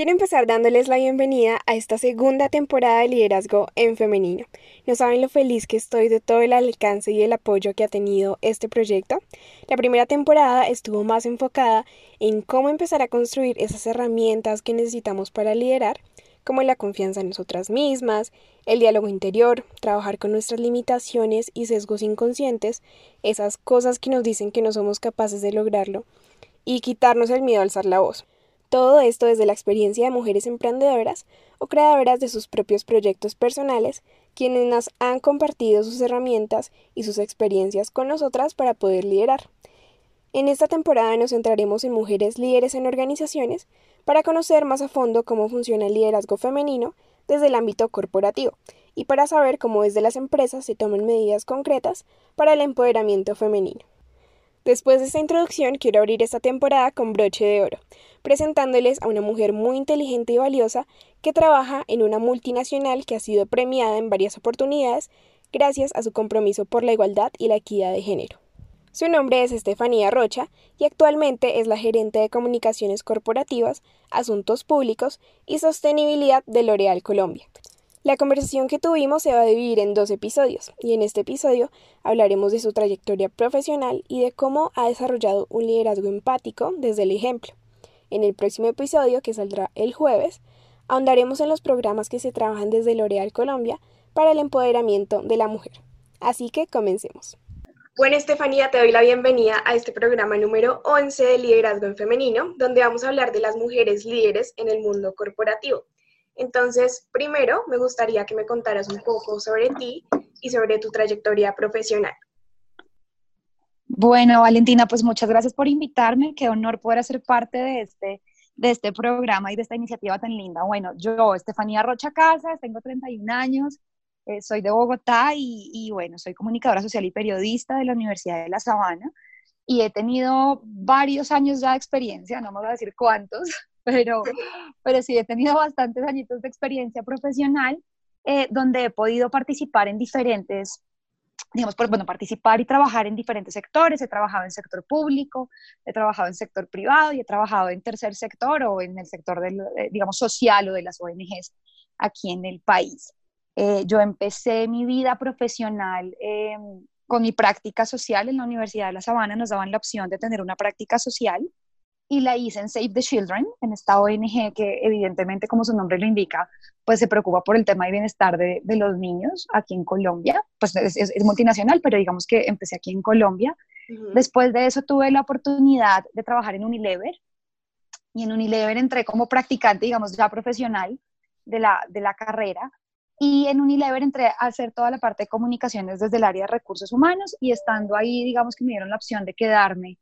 Quiero empezar dándoles la bienvenida a esta segunda temporada de liderazgo en femenino. No saben lo feliz que estoy de todo el alcance y el apoyo que ha tenido este proyecto. La primera temporada estuvo más enfocada en cómo empezar a construir esas herramientas que necesitamos para liderar, como la confianza en nosotras mismas, el diálogo interior, trabajar con nuestras limitaciones y sesgos inconscientes, esas cosas que nos dicen que no somos capaces de lograrlo, y quitarnos el miedo a alzar la voz. Todo esto desde la experiencia de mujeres emprendedoras o creadoras de sus propios proyectos personales, quienes nos han compartido sus herramientas y sus experiencias con nosotras para poder liderar. En esta temporada nos centraremos en mujeres líderes en organizaciones para conocer más a fondo cómo funciona el liderazgo femenino desde el ámbito corporativo y para saber cómo desde las empresas se toman medidas concretas para el empoderamiento femenino. Después de esta introducción, quiero abrir esta temporada con broche de oro, presentándoles a una mujer muy inteligente y valiosa que trabaja en una multinacional que ha sido premiada en varias oportunidades gracias a su compromiso por la igualdad y la equidad de género. Su nombre es Estefanía Rocha y actualmente es la gerente de comunicaciones corporativas, asuntos públicos y sostenibilidad de L'Oréal Colombia. La conversación que tuvimos se va a dividir en dos episodios, y en este episodio hablaremos de su trayectoria profesional y de cómo ha desarrollado un liderazgo empático desde el ejemplo. En el próximo episodio, que saldrá el jueves, ahondaremos en los programas que se trabajan desde L'Oréal Colombia para el empoderamiento de la mujer. Así que comencemos. Bueno, Estefanía, te doy la bienvenida a este programa número 11 de Liderazgo en Femenino, donde vamos a hablar de las mujeres líderes en el mundo corporativo. Entonces, primero me gustaría que me contaras un poco sobre ti y sobre tu trayectoria profesional. Bueno, Valentina, pues muchas gracias por invitarme. Qué honor poder ser parte de este, de este programa y de esta iniciativa tan linda. Bueno, yo, Estefanía Rocha Casas, tengo 31 años, eh, soy de Bogotá y, y, bueno, soy comunicadora social y periodista de la Universidad de La Sabana y he tenido varios años ya de experiencia, no me voy a decir cuántos, pero, pero sí he tenido bastantes añitos de experiencia profesional eh, donde he podido participar en diferentes, digamos, por, bueno, participar y trabajar en diferentes sectores. He trabajado en sector público, he trabajado en sector privado y he trabajado en tercer sector o en el sector, del, eh, digamos, social o de las ONGs aquí en el país. Eh, yo empecé mi vida profesional em, con mi práctica social en la Universidad de La Sabana. Nos daban la opción de tener una práctica social y la hice en Save the Children, en esta ONG que evidentemente, como su nombre lo indica, pues se preocupa por el tema de bienestar de, de los niños aquí en Colombia. Pues es, es, multinacional, pero digamos que empecé aquí en Colombia. Después de eso tuve la oportunidad de trabajar en Unilever y en Unilever entré como practicante, digamos, ya profesional de la, de la carrera. Y en Unilever entré a hacer toda la parte de comunicaciones desde el área de recursos humanos y estando ahí, digamos que me dieron la opción de quedarme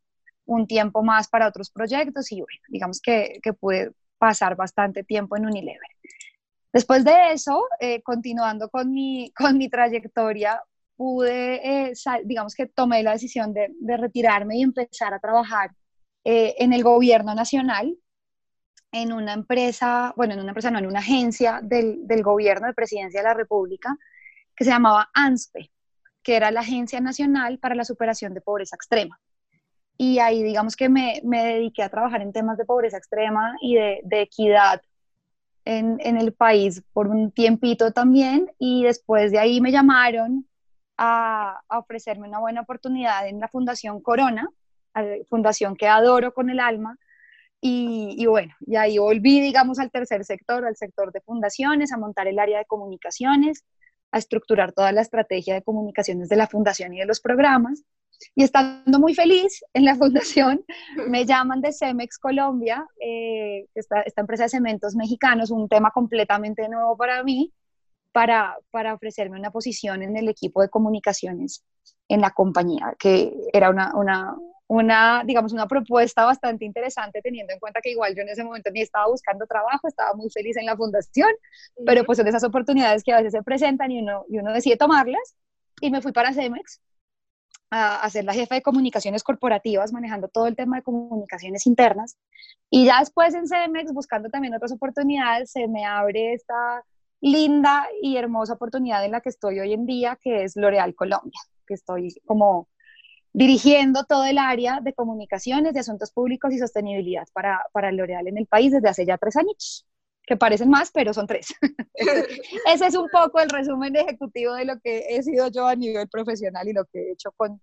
un tiempo más para otros proyectos y bueno, digamos que, que pude pasar bastante tiempo en Unilever. Después de eso, eh, continuando con mi, con mi trayectoria, pude, eh, digamos que tomé la decisión de, retirarme y empezar a trabajar eh, en el gobierno nacional, en una empresa, bueno, en una empresa, no, en una agencia del, del gobierno de presidencia de la República que se llamaba ANSPE, que era la Agencia Nacional para la Superación de Pobreza Extrema y ahí digamos que me, me, dediqué a trabajar en temas de pobreza extrema y de, de equidad en, en, el país por un tiempito también y después de ahí me llamaron a, a ofrecerme una buena oportunidad en la Fundación Corona, fundación que adoro con el alma, y, y, bueno, y ahí volví, digamos, al tercer sector, al sector de fundaciones, a montar el área de comunicaciones. a estructurar toda la estrategia de comunicaciones de la fundación y de los programas. Y estando muy feliz en la fundación, me llaman de Cemex Colombia, eh, esta, esta, empresa de cementos mexicanos, un tema completamente nuevo para mí, para, para ofrecerme una posición en el equipo de comunicaciones en la compañía, que era una, una, una, digamos, una propuesta bastante interesante, teniendo en cuenta que igual yo en ese momento ni estaba buscando trabajo, estaba muy feliz en la fundación, pero pues son esas oportunidades que a veces se presentan y uno, y uno decide tomarlas. Y me fui para Cemex, a, ser la jefa de comunicaciones corporativas, manejando todo el tema de comunicaciones internas. Y ya después en CEMEX, buscando también otras oportunidades, se me abre esta linda y hermosa oportunidad en la que estoy hoy en día, que es L'Oreal Colombia, que estoy como dirigiendo todo el área de comunicaciones, de asuntos públicos y sostenibilidad para, para L'Oreal en el país desde hace ya tres años que parecen más, pero son tres. Ese es un poco el resumen ejecutivo de lo que he sido yo a nivel profesional y lo que he hecho con,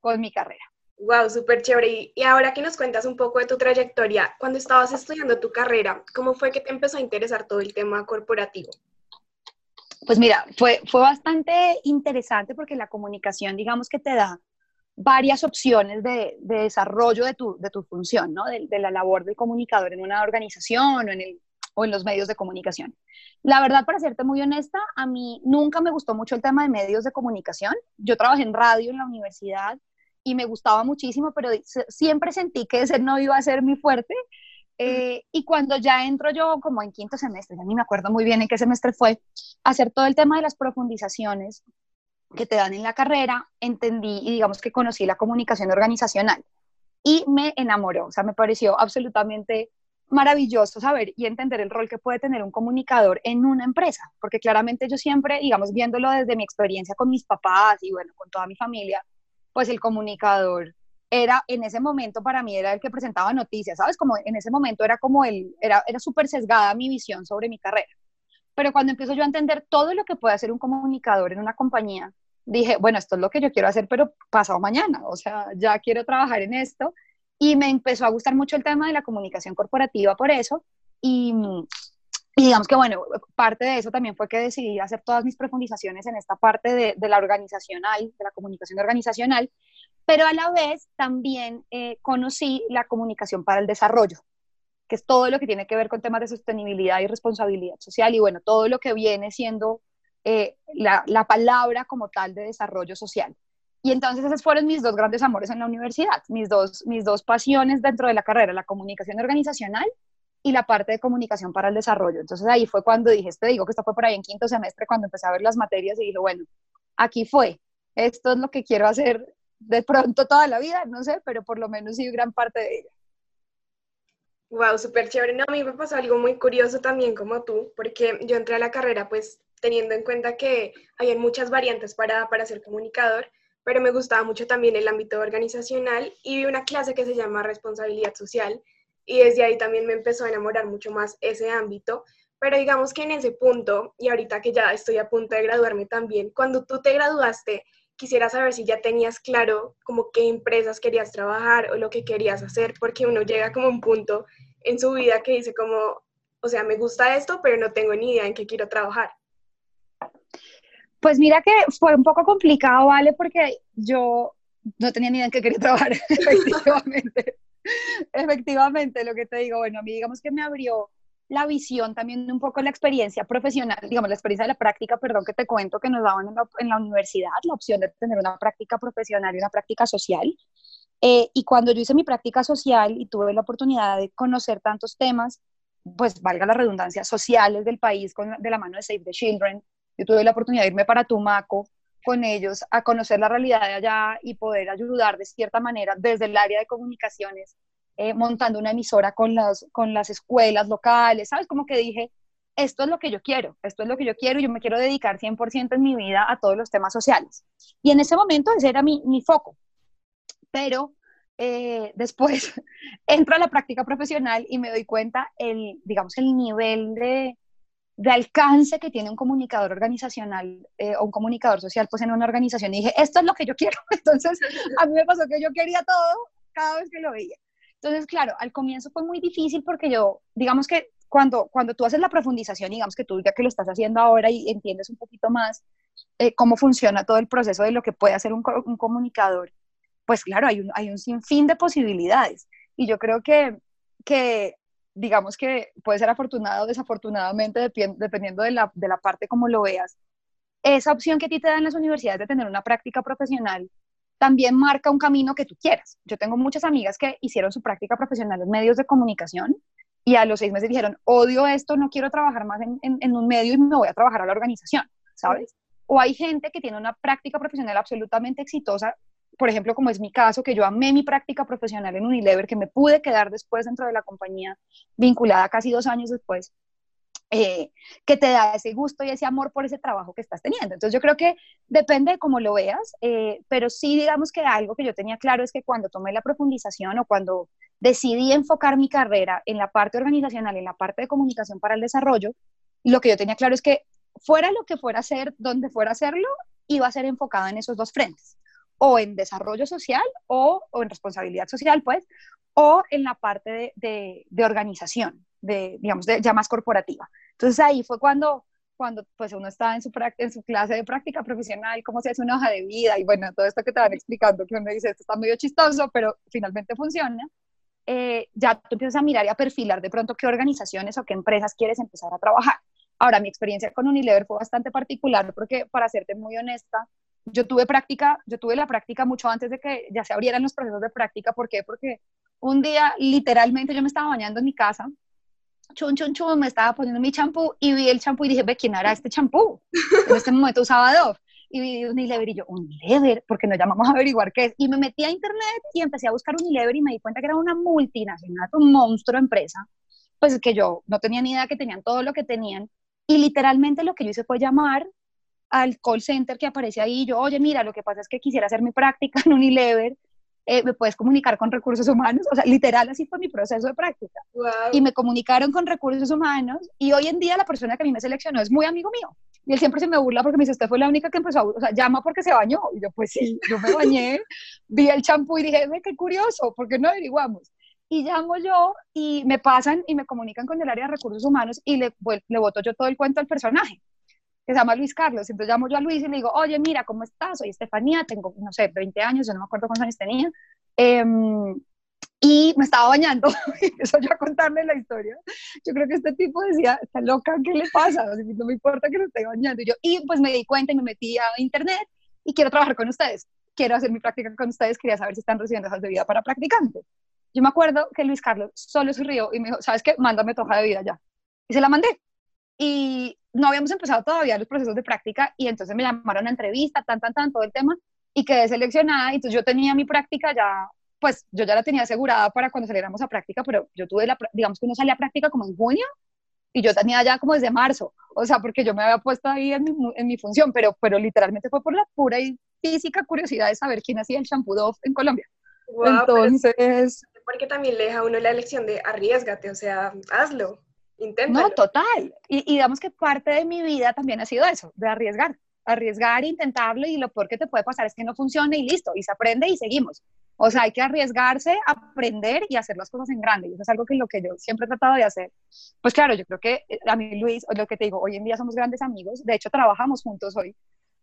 con mi carrera. Wow, súper chévere. Y ahora que nos cuentas un poco de tu trayectoria, cuando estabas estudiando tu carrera, ¿cómo fue que te empezó a interesar todo el tema corporativo? Pues mira, fue, fue bastante interesante porque la comunicación, digamos que te da varias opciones de, de desarrollo de tu, de tu función, ¿no? De, de, la labor del comunicador en una organización o en el o en los medios de comunicación. La verdad, para serte muy honesta, a mí nunca me gustó mucho el tema de medios de comunicación. Yo trabajé en radio en la universidad y me gustaba muchísimo, pero siempre sentí que ese no iba a ser mi fuerte. Eh, y cuando ya entro yo como en quinto semestre, ya ni me acuerdo muy bien en qué semestre fue, hacer todo el tema de las profundizaciones que te dan en la carrera, entendí y digamos que conocí la comunicación organizacional y me enamoró, o sea, me pareció absolutamente maravilloso saber y entender el rol que puede tener un comunicador en una empresa, porque claramente yo siempre, digamos, viéndolo desde mi experiencia con mis papás y bueno, con toda mi familia, pues el comunicador era en ese momento para mí era el que presentaba noticias, ¿sabes? Como en ese momento era como el, era, era súper sesgada mi visión sobre mi carrera. Pero cuando empiezo yo a entender todo lo que puede hacer un comunicador en una compañía, dije, bueno, esto es lo que yo quiero hacer, pero pasado mañana, o sea, ya quiero trabajar en esto y me empezó a gustar mucho el tema de la comunicación corporativa por eso. Y, digamos que, bueno, parte de eso también fue que decidí hacer todas mis profundizaciones en esta parte de, de la organizacional, de la comunicación organizacional, pero a la vez también eh, conocí la comunicación para el desarrollo, que es todo lo que tiene que ver con temas de sostenibilidad y responsabilidad social y, bueno, todo lo que viene siendo eh, la palabra como tal de desarrollo social. Y entonces esos fueron mis dos grandes amores en la universidad, mis dos, mis dos pasiones dentro de la carrera, la comunicación organizacional y la parte de comunicación para el desarrollo. Entonces ahí fue cuando dije, te digo que esto fue por ahí en quinto semestre, cuando empecé a ver las materias y dije, bueno, aquí fue, esto es lo que quiero hacer de pronto toda la vida, no sé, pero por lo menos sí gran parte de ella. Wow, súper chévere. No, a mí me pasó algo muy curioso también como tú, porque yo entré a la carrera pues teniendo en cuenta que hay muchas variantes para, para ser comunicador pero me gustaba mucho también el ámbito organizacional y vi una clase que se llama responsabilidad social y desde ahí también me empezó a enamorar mucho más ese ámbito. Pero digamos que en ese punto, y ahorita que ya estoy a punto de graduarme también, cuando tú te graduaste, quisiera saber si ya tenías claro como qué empresas querías trabajar o lo que querías hacer, porque uno llega como a un punto en su vida que dice como, o sea, me gusta esto, pero no tengo ni idea en qué quiero trabajar. Pues mira que fue un poco complicado, ¿vale? Porque yo no tenía ni idea en qué quería trabajar, efectivamente. efectivamente, lo que te digo, bueno, a mí digamos que me abrió la visión, también un poco la experiencia profesional, digamos, la experiencia de la práctica, perdón, que te cuento que nos daban en la, universidad, la opción de tener una práctica profesional y una práctica social. Eh, y cuando yo hice mi práctica social y tuve la oportunidad de conocer tantos temas, pues valga la redundancia, sociales del país con, de la mano de Save the Children, yo tuve la oportunidad de irme para Tumaco con ellos a conocer la realidad de allá y poder ayudar de cierta manera desde el área de comunicaciones, eh, montando una emisora con las, con las escuelas locales, ¿sabes? Como que dije, esto es lo que yo quiero, esto es lo que yo quiero y yo me quiero dedicar 100% en mi vida a todos los temas sociales. Y en ese momento ese era mi, mi foco. Pero eh, después entro a la práctica profesional y me doy cuenta el, digamos, el nivel de, de alcance que tiene un comunicador organizacional eh, o un comunicador social pues en una organización y dije, esto es lo que yo quiero. Entonces, a mí me pasó que yo quería todo cada vez que lo veía. Entonces, claro, al comienzo fue muy difícil porque yo, digamos que cuando, cuando tú haces la profundización, digamos que tú ya que lo estás haciendo ahora y entiendes un poquito más, eh, cómo funciona todo el proceso de lo que puede hacer un, comunicador, pues claro, hay un, hay un sinfín de posibilidades. Y yo creo que, que digamos que puede ser afortunado o desafortunadamente, dependiendo de la, de la parte como lo veas. Esa opción que a ti te dan las universidades de tener una práctica profesional también marca un camino que tú quieras. Yo tengo muchas amigas que hicieron su práctica profesional en medios de comunicación y a los seis meses dijeron, odio esto, no quiero trabajar más en, en, en un medio y me voy a trabajar a la organización, ¿sabes? O hay gente que tiene una práctica profesional absolutamente exitosa, por ejemplo, como es mi caso, que yo amé mi práctica profesional en Unilever, que me pude quedar después dentro de la compañía vinculada casi dos años después, eh, que te da ese gusto y ese amor por ese trabajo que estás teniendo. Entonces yo creo que depende de cómo lo veas, eh, pero sí digamos que algo que yo tenía claro es que cuando tomé la profundización o cuando decidí enfocar mi carrera en la parte organizacional, en la parte de comunicación para el desarrollo, lo que yo tenía claro es que fuera lo que fuera a ser, donde fuera a hacerlo, iba a ser enfocada en esos dos frentes, o en desarrollo social o, en responsabilidad social, pues, o en la parte de, organización, de, digamos, de, ya más corporativa. Entonces ahí fue cuando, cuando pues uno está en su, en su clase de práctica profesional, cómo se hace una hoja de vida y bueno, todo esto que te van explicando, que uno dice, esto está medio chistoso, pero finalmente funciona. Eh, ya tú empiezas a mirar y a perfilar de pronto qué organizaciones o qué empresas quieres empezar a trabajar. Ahora, mi experiencia con Unilever fue bastante particular porque, para serte muy honesta, yo tuve práctica, yo tuve la práctica mucho antes de que ya se abrieran los procesos de práctica. ¿Por qué? Porque un día, literalmente, yo me estaba bañando en mi casa, chun, chun, chun, me estaba poniendo mi champú y vi el champú y dije, ve, ¿quién hará este champú? En este momento usaba Dove. Y vi Unilever y yo, Unilever, porque nos llamamos a averiguar qué es. Y me metí a internet y empecé a buscar Unilever y me di cuenta que era una multinacional, un monstruo empresa, pues que yo no tenía ni idea que tenían todo lo que tenían y literalmente lo que yo hice fue llamar al call center que aparece ahí. Yo, oye, mira, lo que pasa es que quisiera hacer mi práctica en Unilever. Eh, ¿Me puedes comunicar con recursos humanos? O sea, literal, así fue mi proceso de práctica. Y me comunicaron con recursos humanos. Y hoy en día la persona que a mí me seleccionó es muy amigo mío. Y él siempre se me burla porque me dice, usted fue la única que empezó a, o sea, llama porque se bañó. Y yo, pues sí, yo me bañé, vi el champú y dije, qué curioso, ¿por qué no averiguamos? y llamo yo y me pasan y me comunican con el área de recursos humanos y le, le voto yo todo el cuento al personaje, que se llama Luis Carlos. Entonces llamo yo a Luis y le digo, oye, mira, ¿cómo estás? Soy Estefanía, tengo, no sé, 20 años, yo no me acuerdo cuántos años tenía. Em, y me estaba bañando, y empezó yo a contarle la historia. Yo creo que este tipo decía, está loca, ¿qué le pasa? no me importa que no esté bañando. Y yo, y pues me di cuenta y me metí a internet y quiero trabajar con ustedes. Quiero hacer mi práctica con ustedes, quería saber si están recibiendo esas de vida para practicantes. Yo me acuerdo que Luis Carlos solo se rió y me dijo, ¿sabes qué? Mándame tu hoja de vida ya. Y se la mandé. Y no habíamos empezado todavía los procesos de práctica y entonces me llamaron a entrevista, tan, tan, tan, todo el tema y quedé seleccionada. Y entonces yo tenía mi práctica ya, pues yo ya la tenía asegurada para cuando saliéramos a práctica, pero yo tuve la, digamos que uno salía a práctica como en junio y yo tenía ya como desde marzo, o sea, porque yo me había puesto ahí en mi, en mi función, pero, pero literalmente fue por la pura y física curiosidad de saber quién hacía el shampoo Dove en Colombia. Entonces, porque también le deja a uno la elección de arriesgate, o sea, hazlo, inténtalo. No, total. Y, digamos que parte de mi vida también ha sido eso, de arriesgar, arriesgar, intentarlo y lo peor que te puede pasar es que no funcione y listo, y se aprende y seguimos. O sea, hay que arriesgarse, aprender y hacer las cosas en grande. Y eso es algo que lo que yo siempre he tratado de hacer. Pues claro, yo creo que eh, a mí, Luis, lo que te digo, hoy en día somos grandes amigos. De hecho, trabajamos juntos hoy.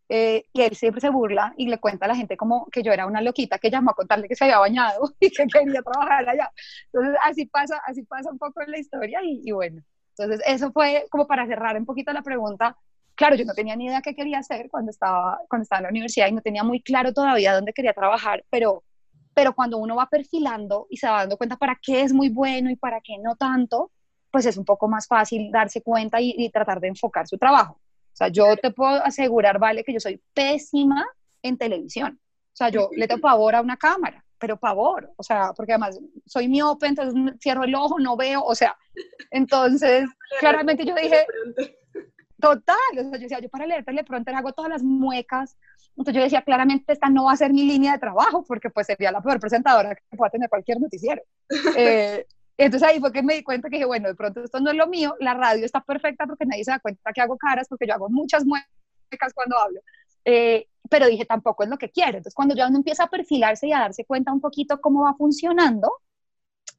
Eh, y él siempre se burla y le cuenta a la gente como que yo era una loquita que llamó a contarle que se había bañado y que quería trabajar allá. Entonces, así pasa, así pasa un poco en la historia y, bueno, entonces eso fue como para cerrar un poquito la pregunta. Claro, yo no tenía ni idea qué quería hacer cuando estaba, cuando estaba en la universidad y no tenía muy claro todavía dónde quería trabajar, pero, pero cuando uno va perfilando y se va dando cuenta para qué es muy bueno y para qué no tanto, pues es un poco más fácil darse cuenta y tratar de enfocar su trabajo. O sea, yo te puedo asegurar, vale, que yo soy pésima en televisión. O sea, yo le tengo pavor a una cámara, pero pavor. O sea, porque además soy miope, entonces cierro el ojo, no veo. O sea, entonces, claramente yo dije, total. O sea, yo decía, yo para leer teleprompter hago todas las muecas. Entonces yo decía, claramente esta no va a ser mi línea de trabajo, porque pues sería la peor presentadora que pueda tener cualquier noticiero. Eh, entonces ahí fue que me di cuenta que dije, bueno, de pronto esto no es lo mío, la radio está perfecta porque nadie se da cuenta que hago caras, porque yo hago muchas muecas cuando hablo. Eh, pero dije, tampoco es lo que quiero. Entonces cuando ya uno empieza a perfilarse y a darse cuenta un poquito cómo va funcionando,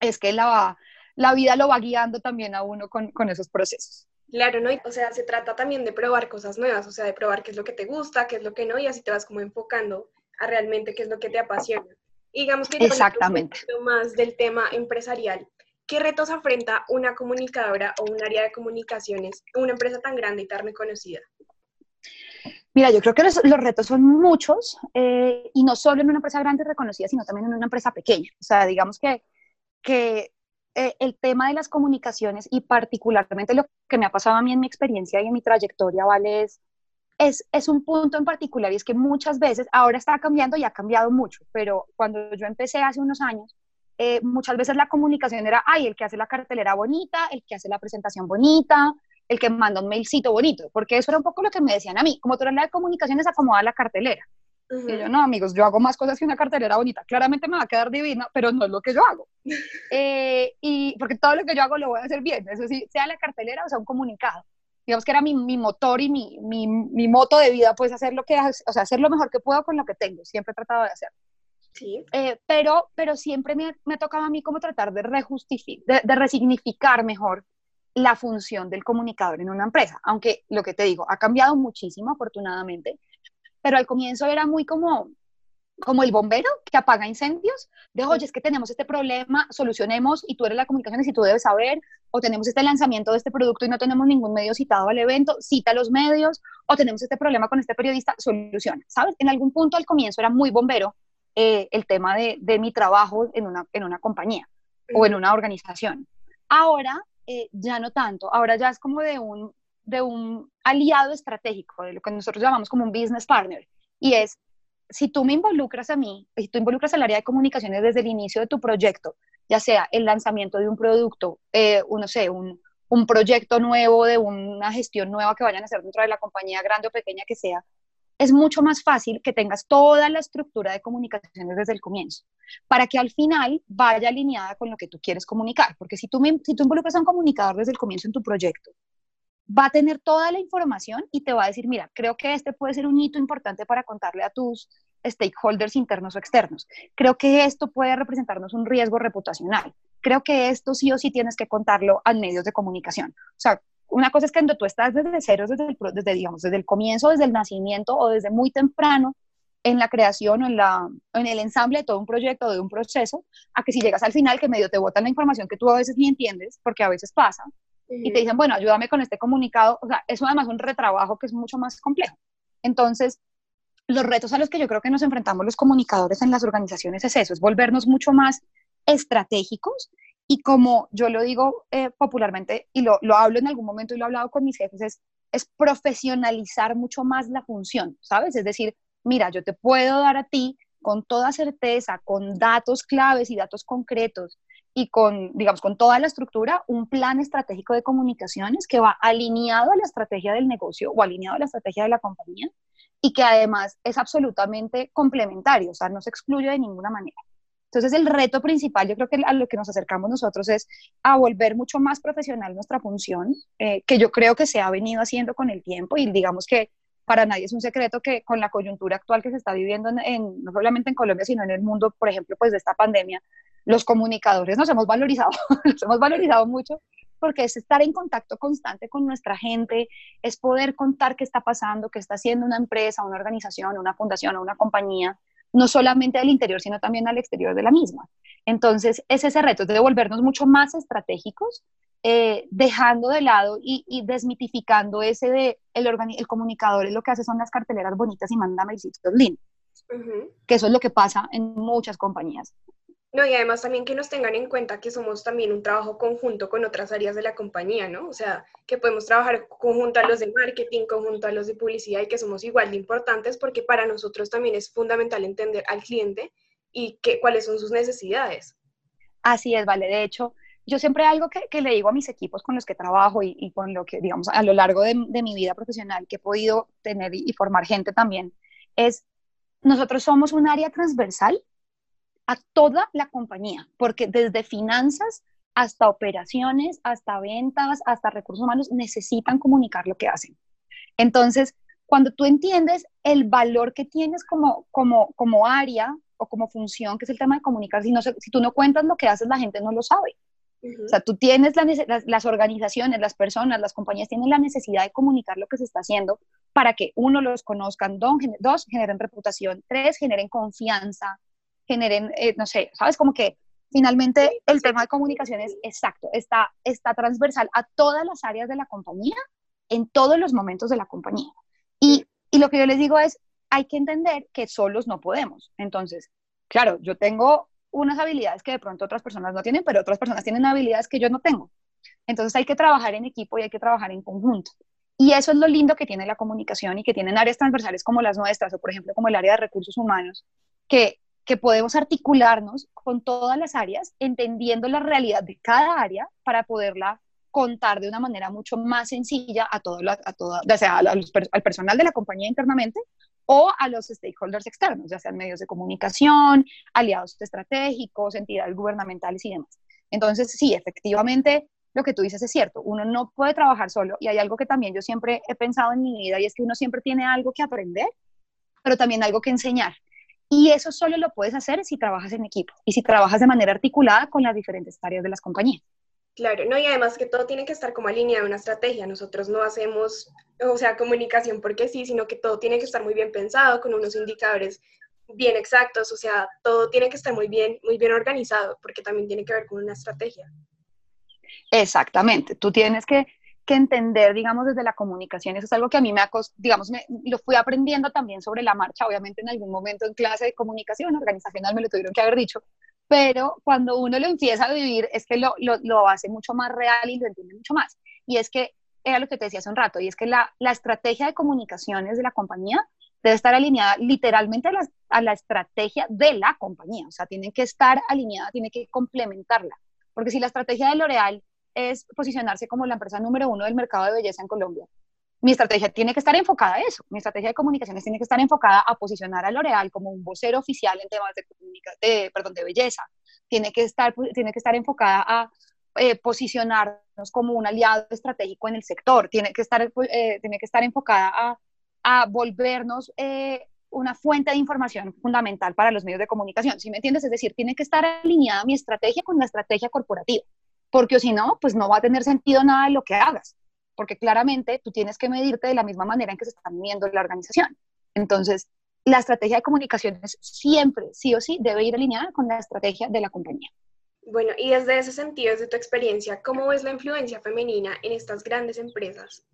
es que la, la vida lo va guiando también a uno con, con esos procesos. Claro, ¿no? O sea, se trata también de probar cosas nuevas, o sea, de probar qué es lo que te gusta, qué es lo que no, y así te vas como enfocando a realmente qué es lo que te apasiona. digamos que Exactamente. Un más del tema empresarial. ¿Qué retos afrenta una comunicadora o un área de comunicaciones una empresa tan grande y tan reconocida? Mira, yo creo que los, retos son muchos eh, y no solo en una empresa grande y reconocida, sino también en una empresa pequeña. O sea, digamos que, que eh, el tema de las comunicaciones y particularmente lo que me ha pasado a mí en mi experiencia y en mi trayectoria, ¿vale? Es, es, es, un punto en particular y es que muchas veces, ahora está cambiando y ha cambiado mucho, pero cuando yo empecé hace unos años, eh, muchas veces la comunicación era, ay, el que hace la cartelera bonita, el que hace la presentación bonita, el que manda un mailcito bonito, porque eso era un poco lo que me decían a mí, como tú eres la de comunicaciones, acomoda la cartelera. Y yo, no, amigos, yo hago más cosas que una cartelera bonita. Claramente me va a quedar divina, pero no es lo que yo hago. Eh, y porque todo lo que yo hago lo voy a hacer bien, eso sí, sea la cartelera o sea un comunicado. Digamos que era mi, mi motor y mi, mi, mi, moto de vida, pues hacer lo que, o sea, hacer lo mejor que puedo con lo que tengo. Siempre he tratado de hacerlo. Sí. Eh, pero, pero siempre me, me tocaba a mí como tratar de, de, de resignificar mejor la función del comunicador en una empresa, aunque lo que te digo, ha cambiado muchísimo afortunadamente, pero al comienzo era muy como, como el bombero que apaga incendios, de oye, es que tenemos este problema, solucionemos y tú eres la comunicación y si tú debes saber, o tenemos este lanzamiento de este producto y no tenemos ningún medio citado al evento, cita los medios, o tenemos este problema con este periodista, soluciona, ¿sabes? En algún punto al comienzo era muy bombero eh, el tema de, de, mi trabajo en una, en una compañía o en una organización. Ahora eh, ya no tanto, ahora ya es como de un de un aliado estratégico, de lo que nosotros llamamos como un business partner. Y es, si tú me involucras a mí, si tú involucras al área de comunicaciones desde el inicio de tu proyecto, ya sea el lanzamiento de un producto, eh, no sé, un, un proyecto nuevo, de una gestión nueva que vayan a hacer dentro de la compañía grande o pequeña que sea, es mucho más fácil que tengas toda la estructura de comunicaciones desde el comienzo, para que al final vaya alineada con lo que tú quieres comunicar. Porque si tú, me, si tú involucras a un comunicador desde el comienzo en tu proyecto va a tener toda la información y te va a decir, mira, creo que este puede ser un hito importante para contarle a tus stakeholders internos o externos. Creo que esto puede representarnos un riesgo reputacional. Creo que esto sí o sí tienes que contarlo a medios de comunicación. O sea, una cosa es que cuando tú estás desde cero, desde, el, desde, digamos, desde el comienzo, desde el nacimiento o desde muy temprano en la creación o en, la, en el ensamble de todo un proyecto o de un proceso, a que si llegas al final que medio te botan la información que tú a veces ni entiendes, porque a veces pasa, y te dicen, bueno, ayúdame con este comunicado. O sea, eso además es un retrabajo que es mucho más complejo. Entonces, los retos a los que yo creo que nos enfrentamos los comunicadores en las organizaciones es eso, es volvernos mucho más estratégicos y como yo lo digo eh, popularmente y lo, lo, hablo en algún momento y lo he hablado con mis jefes, es, es profesionalizar mucho más la función, ¿sabes? Es decir, mira, yo te puedo dar a ti con toda certeza, con datos claves y datos concretos, y con, digamos, con toda la estructura, un plan estratégico de comunicaciones que va alineado a la estrategia del negocio o alineado a la estrategia de la compañía y que además es absolutamente complementario, o sea, no se excluye de ninguna manera. Entonces, el reto principal, yo creo que a lo que nos acercamos nosotros es a volver mucho más profesional nuestra función, eh, que yo creo que se ha venido haciendo con el tiempo y digamos que para nadie es un secreto que con la coyuntura actual que se está viviendo en, no solamente en Colombia, sino en el mundo, por ejemplo, pues de esta pandemia, los comunicadores nos hemos valorizado, nos hemos valorizado mucho porque es estar en contacto constante con nuestra gente, es poder contar qué está pasando, qué está haciendo una empresa, una organización, una fundación o una compañía, no solamente al interior, sino también al exterior de la misma. Entonces, es ese reto de volvernos mucho más estratégicos, eh, dejando de lado y, desmitificando ese de el, el comunicador, lo que hace son las carteleras bonitas y manda mailcitos lindos, que eso es lo que pasa en muchas compañías. No, y además también que nos tengan en cuenta que somos también un trabajo conjunto con otras áreas de la compañía, ¿no? O sea, que podemos trabajar conjunto a los de marketing, conjunto a los de publicidad y que somos igual de importantes porque para nosotros también es fundamental entender al cliente y que, cuáles son sus necesidades. Así es, vale. De hecho, yo siempre algo que, le digo a mis equipos con los que trabajo y, con lo que, digamos, a lo largo de, mi vida profesional que he podido tener y formar gente también, es, nosotros somos un área transversal a toda la compañía, porque desde finanzas hasta operaciones, hasta ventas, hasta recursos humanos, necesitan comunicar lo que hacen. Entonces, cuando tú entiendes el valor que tienes como, como, como área o como función, que es el tema de comunicar, si, no, si tú no cuentas lo que haces, la gente no lo sabe. O sea, tú tienes las, organizaciones, las personas, las compañías tienen la necesidad de comunicar lo que se está haciendo para que uno los conozcan, dos, generen reputación, tres, generen confianza, generen, eh, no sé, sabes, como que finalmente el tema de comunicación es exacto, está, está transversal a todas las áreas de la compañía, en todos los momentos de la compañía. Y, y lo que yo les digo es, hay que entender que solos no podemos. Entonces, claro, yo tengo unas habilidades que de pronto otras personas no tienen, pero otras personas tienen habilidades que yo no tengo. Entonces hay que trabajar en equipo y hay que trabajar en conjunto. Y eso es lo lindo que tiene la comunicación y que tienen áreas transversales como las nuestras, o por ejemplo como el área de recursos humanos, que, que podemos articularnos con todas las áreas, entendiendo la realidad de cada área para poderla contar de una manera mucho más sencilla a todo, a todo ya sea al personal de la compañía internamente o a los stakeholders externos, ya sean medios de comunicación, aliados estratégicos, entidades gubernamentales y demás. Entonces, sí, efectivamente, lo que tú dices es cierto, uno no puede trabajar solo y hay algo que también yo siempre he pensado en mi vida y es que uno siempre tiene algo que aprender, pero también algo que enseñar. Y eso solo lo puedes hacer si trabajas en equipo y si trabajas de manera articulada con las diferentes áreas de las compañías. Claro, no, y además que todo tiene que estar como alineado a una estrategia. Nosotros no hacemos, o sea, comunicación porque sí, sino que todo tiene que estar muy bien pensado, con unos indicadores bien exactos, o sea, todo tiene que estar muy bien, muy bien organizado, porque también tiene que ver con una estrategia. Exactamente, tú tienes que, que entender, digamos, desde la comunicación, eso es algo que a mí me digamos, me, lo fui aprendiendo también sobre la marcha, obviamente en algún momento en clase de comunicación organizacional me lo tuvieron que haber dicho, pero cuando uno lo empieza a vivir es que lo, lo, lo, hace mucho más real y lo entiende mucho más. Y es que era lo que te decía hace un rato, y es que la, la estrategia de comunicaciones de la compañía debe estar alineada literalmente a la, a la, estrategia de la compañía, o sea, tiene que estar alineada, tiene que complementarla, porque si la estrategia de L'Oreal es posicionarse como la empresa número uno del mercado de belleza en Colombia, mi estrategia tiene que estar enfocada a eso. Mi estrategia de comunicaciones tiene que estar enfocada a posicionar a L'Oreal como un vocero oficial en temas de, de, perdón, de belleza. Tiene que estar, tiene que estar enfocada a eh, posicionarnos como un aliado estratégico en el sector. Tiene que estar, eh, tiene que estar enfocada a, a volvernos eh, una fuente de información fundamental para los medios de comunicación. ¿Sí me entiendes? Es decir, tiene que estar alineada mi estrategia con la estrategia corporativa. Porque si no, pues no va a tener sentido nada de lo que hagas porque claramente tú tienes que medirte de la misma manera en que se está midiendo la organización. Entonces, la estrategia de comunicaciones siempre, sí o sí, debe ir alineada con la estrategia de la compañía. Bueno, y desde ese sentido, desde tu experiencia, ¿cómo ves la influencia femenina en estas grandes empresas?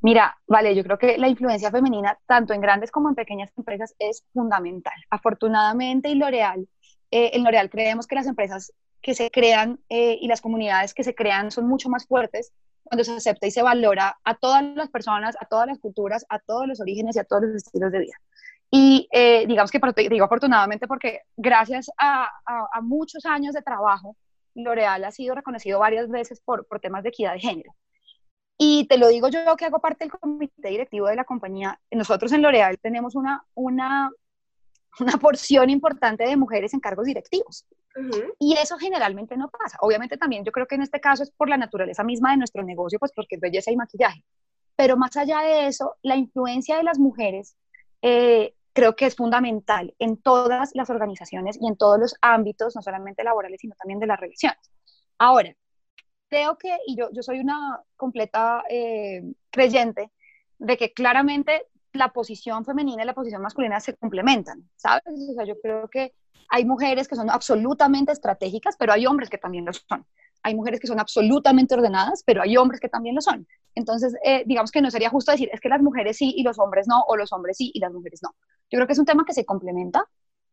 Mira, vale, yo creo que la influencia femenina, tanto en grandes como en pequeñas empresas, es fundamental. Afortunadamente, y L'Oreal, eh, en L'Oreal creemos que las empresas que se crean eh, y las comunidades que se crean son mucho más fuertes cuando se acepta y se valora a todas las personas, a todas las culturas, a todos los orígenes y a todos los estilos de vida. Y eh, digamos que digo afortunadamente porque gracias a, a, muchos años de trabajo, L'Oreal ha sido reconocido varias veces por, por temas de equidad de género. Y te lo digo yo que hago parte del comité directivo de la compañía. Nosotros en L'Oreal tenemos una, una, una porción importante de mujeres en cargos directivos. Y eso generalmente no pasa. Obviamente también yo creo que en este caso es por la naturaleza misma de nuestro negocio, pues porque es belleza y maquillaje. Pero más allá de eso, la influencia de las mujeres eh, creo que es fundamental en todas las organizaciones y en todos los ámbitos, no solamente laborales, sino también de las relaciones. Ahora, creo que, y yo, yo soy una completa eh, creyente, de que claramente la posición femenina y la posición masculina se complementan, ¿sabes? O sea, yo creo que hay mujeres que son absolutamente estratégicas, pero hay hombres que también lo son. Hay mujeres que son absolutamente ordenadas, pero hay hombres que también lo son. Entonces, eh, digamos que no sería justo decir, es que las mujeres sí y los hombres no, o los hombres sí y las mujeres no. Yo creo que es un tema que se complementa,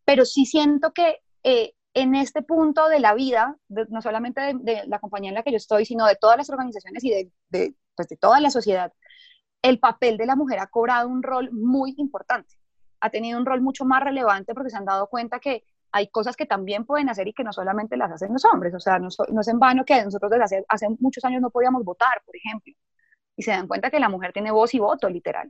pero sí siento que eh, en este punto de la vida, no solamente de, la compañía en la que yo estoy, sino de todas las organizaciones y de, de, pues de toda la sociedad, el papel de la mujer ha cobrado un rol muy importante. Ha tenido un rol mucho más relevante porque se han dado cuenta que hay cosas que también pueden hacer y que no solamente las hacen los hombres. O sea, no, es en vano que nosotros desde hace, hace muchos años no podíamos votar, por ejemplo. Y se dan cuenta que la mujer tiene voz y voto, literal.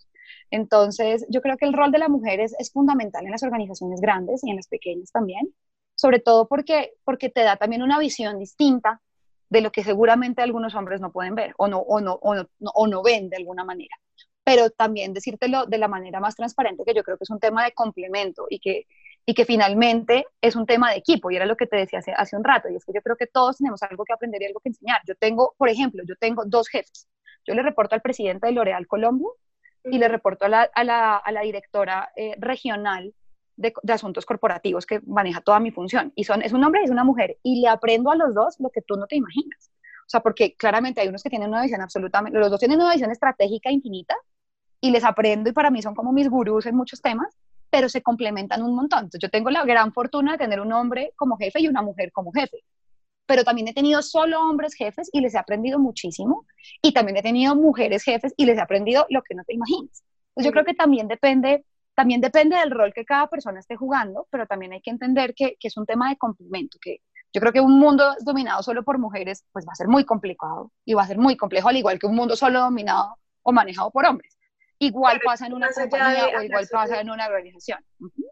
Entonces, yo creo que el rol de la mujer es, es fundamental en las organizaciones grandes y en las pequeñas también, sobre todo porque, porque te da también una visión distinta de lo que seguramente algunos hombres no pueden ver o no, o no, o no, o no ven de alguna manera. Pero también decírtelo de la manera más transparente, que yo creo que es un tema de complemento y que y que finalmente es un tema de equipo, y era lo que te decía hace, hace un rato, y es que yo creo que todos tenemos algo que aprender y algo que enseñar. Yo tengo, por ejemplo, yo tengo dos jefes. Yo le reporto al presidente de L'Oreal Colombia y le reporto a la, a la, a la directora eh, regional de, de, asuntos corporativos que maneja toda mi función. Y son, es un hombre y es una mujer. Y le aprendo a los dos lo que tú no te imaginas. O sea, porque claramente hay unos que tienen una visión absolutamente, los dos tienen una visión estratégica infinita y les aprendo y para mí son como mis gurús en muchos temas, pero se complementan un montón. Entonces yo tengo la gran fortuna de tener un hombre como jefe y una mujer como jefe. Pero también he tenido solo hombres jefes y les he aprendido muchísimo. Y también he tenido mujeres jefes y les he aprendido lo que no te imaginas. Entonces yo creo que también depende, también depende del rol que cada persona esté jugando, pero también hay que entender que, que es un tema de complemento, que yo creo que un mundo dominado solo por mujeres, pues va a ser muy complicado y va a ser muy complejo, al igual que un mundo solo dominado o manejado por hombres. Igual pasa en una compañía o igual pasa en una organización. Uh -huh.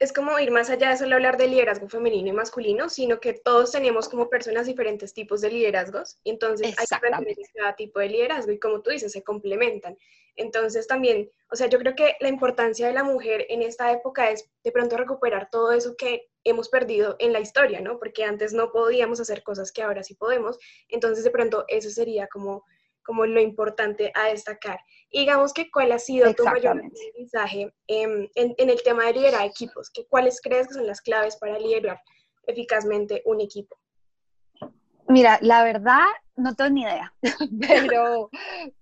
Es como ir más allá de solo hablar de liderazgo femenino y masculino, sino que todos tenemos como personas diferentes tipos de liderazgos y entonces hay que cada tipo de liderazgo y como tú dices, se complementan. Entonces también, o sea, yo creo que la importancia de la mujer en esta época es de pronto recuperar todo eso que hemos perdido en la historia, ¿no? Porque antes no podíamos hacer cosas que ahora sí podemos. Entonces de pronto eso sería como como lo importante a destacar. Digamos que cuál ha sido tu mayor aprendizaje en, en, en, el tema de liderar equipos, que cuáles crees que son las claves para liderar eficazmente un equipo. Mira, la verdad no tengo ni idea, pero,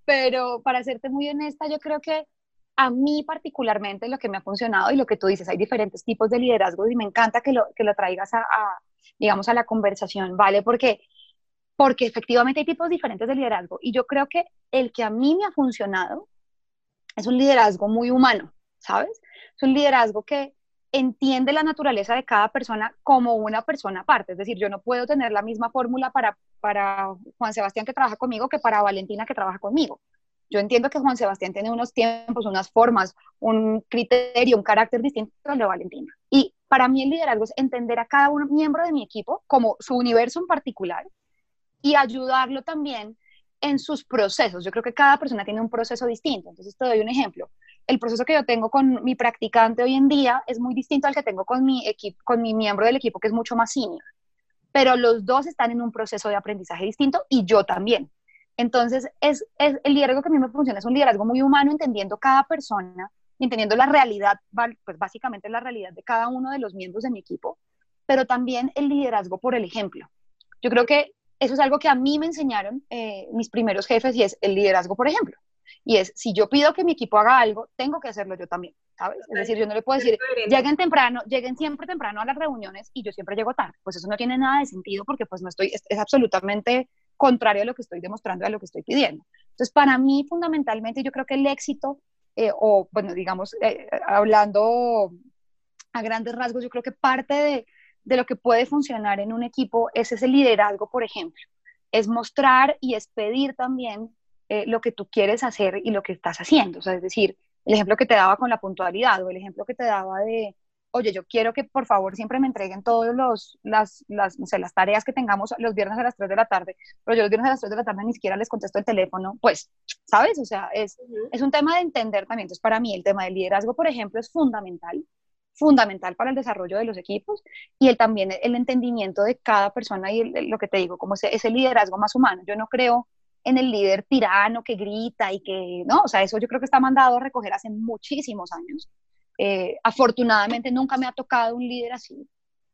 pero para serte muy honesta, yo creo que a mí particularmente lo que me ha funcionado y lo que tú dices, hay diferentes tipos de liderazgo y me encanta que lo, que lo traigas a, a digamos, a la conversación, ¿vale? Porque porque efectivamente hay tipos diferentes de liderazgo y yo creo que el que a mí me ha funcionado es un liderazgo muy humano, ¿sabes? Es un liderazgo que entiende la naturaleza de cada persona como una persona aparte, es decir, yo no puedo tener la misma fórmula para, para Juan Sebastián que trabaja conmigo que para Valentina que trabaja conmigo. Yo entiendo que Juan Sebastián tiene unos tiempos, unas formas, un criterio, un carácter distinto al de Valentina. Y para mí el liderazgo es entender a cada uno, miembro de mi equipo como su universo en particular y ayudarlo también en sus procesos. Yo creo que cada persona tiene un proceso distinto. Entonces, te doy un ejemplo. El proceso que yo tengo con mi practicante hoy en día es muy distinto al que tengo con mi, equipo, con mi miembro del equipo, que es mucho más senior. Pero los dos están en un proceso de aprendizaje distinto y yo también. Entonces, es, es el liderazgo que a mí me funciona, es un liderazgo muy humano, entendiendo cada persona, entendiendo la realidad, pues básicamente la realidad de cada uno de los miembros de mi equipo, pero también el liderazgo por el ejemplo. Yo creo que eso es algo que a mí me enseñaron eh, mis primeros jefes y es el liderazgo, por ejemplo. Y es, si yo pido que mi equipo haga algo, tengo que hacerlo yo también, ¿sabes? Es decir, yo no le puedo decir, lleguen temprano, lleguen siempre temprano a las reuniones y yo siempre llego tarde. Pues eso no tiene nada de sentido porque pues no estoy, es, es absolutamente contrario a lo que estoy demostrando, a lo que estoy pidiendo. Entonces, para mí, fundamentalmente, yo creo que el éxito, eh, o bueno, digamos, eh, hablando a grandes rasgos, yo creo que parte de, de lo que puede funcionar en un equipo es ese liderazgo, por ejemplo. Es mostrar y es pedir también eh, lo que tú quieres hacer y lo que estás haciendo. O sea, es decir, el ejemplo que te daba con la puntualidad o el ejemplo que te daba de, oye, yo quiero que por favor siempre me entreguen todas las, las, no sé, las tareas que tengamos los viernes a las 3 de la tarde, pero yo los viernes a las 3 de la tarde ni siquiera les contesto el teléfono, pues, ¿sabes? O sea, es, uh -huh. es un tema de entender también. Entonces, para mí el tema del liderazgo, por ejemplo, es fundamental fundamental para el desarrollo de los equipos y el, también el entendimiento de cada persona y el, lo que te digo, como ese, ese liderazgo más humano. Yo no creo en el líder tirano que grita y que, no, o sea, eso yo creo que está mandado a recoger hace muchísimos años. Eh, afortunadamente nunca me ha tocado un líder así,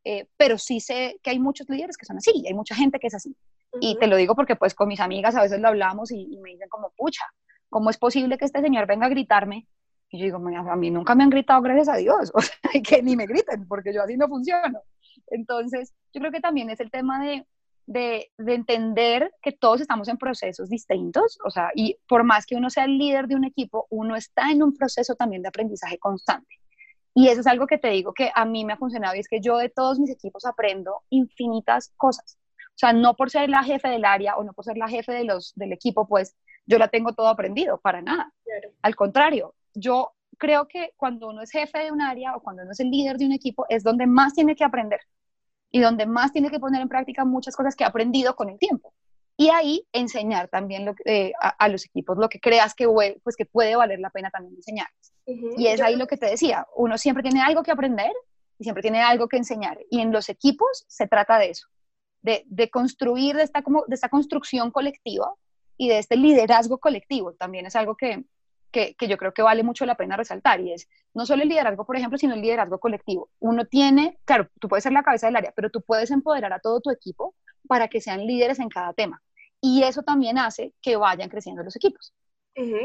eh, pero sí sé que hay muchos líderes que son así, hay mucha gente que es así. Uh -huh. Y te lo digo porque pues con mis amigas a veces lo hablamos y, y me dicen como, pucha, ¿cómo es posible que este señor venga a gritarme y yo digo, a mí nunca me han gritado, gracias a Dios, o sea, que ni me griten, porque yo así no funciono. Entonces, yo creo que también es el tema de, de, de, entender que todos estamos en procesos distintos, o sea, y por más que uno sea el líder de un equipo, uno está en un proceso también de aprendizaje constante. Y eso es algo que te digo que a mí me ha funcionado y es que yo de todos mis equipos aprendo infinitas cosas. O sea, no por ser la jefe del área o no por ser la jefe de los, del equipo, pues yo la tengo todo aprendido, para nada. Claro. Al contrario, yo creo que cuando uno es jefe de un área o cuando uno es el líder de un equipo es donde más tiene que aprender y donde más tiene que poner en práctica muchas cosas que ha aprendido con el tiempo. Y ahí enseñar también lo, eh, a, a, los equipos lo que creas que, pues, que puede valer la pena también enseñarles. Uh -huh. Y es ahí lo que te decía, uno siempre tiene algo que aprender y siempre tiene algo que enseñar. Y en los equipos se trata de eso, de, de construir de esta, como, de esta construcción colectiva y de este liderazgo colectivo. También es algo que, que, que, yo creo que vale mucho la pena resaltar y es no solo el liderazgo, por ejemplo, sino el liderazgo colectivo. Uno tiene, claro, tú puedes ser la cabeza del área, pero tú puedes empoderar a todo tu equipo para que sean líderes en cada tema. Y eso también hace que vayan creciendo los equipos.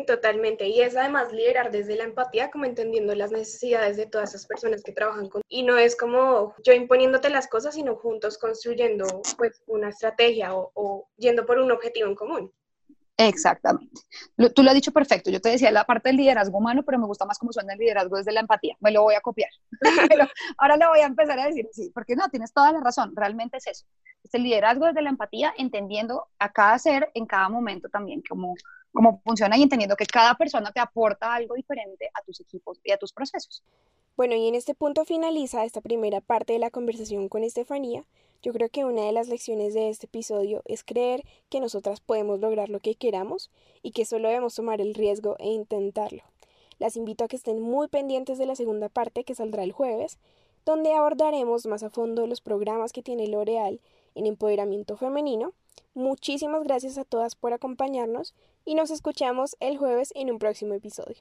totalmente. Y es además liderar desde la empatía, como entendiendo las necesidades de todas esas personas que trabajan con. Y no es como yo imponiéndote las cosas, sino juntos construyendo pues una estrategia o, o yendo por un objetivo en común. Exactamente. tú lo has dicho perfecto. Yo te decía la parte del liderazgo humano, pero me gusta más cómo suena el liderazgo desde la empatía. Me lo voy a copiar. pero ahora lo voy a empezar a decir así, porque no, tienes toda la razón. Realmente es eso. Es el liderazgo desde la empatía, entendiendo a cada ser en cada momento también cómo, cómo funciona y entendiendo que cada persona te aporta algo diferente a tus equipos y a tus procesos. Bueno, y en este punto finaliza esta primera parte de la conversación con Estefanía. Yo creo que una de las lecciones de este episodio es creer que nosotras podemos lograr lo que queramos y que solo debemos tomar el riesgo e intentarlo. Las invito a que estén muy pendientes de la segunda parte que saldrá el jueves, donde abordaremos más a fondo los programas que tiene L'Oreal en empoderamiento femenino. Muchísimas gracias a todas por acompañarnos y nos escuchamos el jueves en un próximo episodio.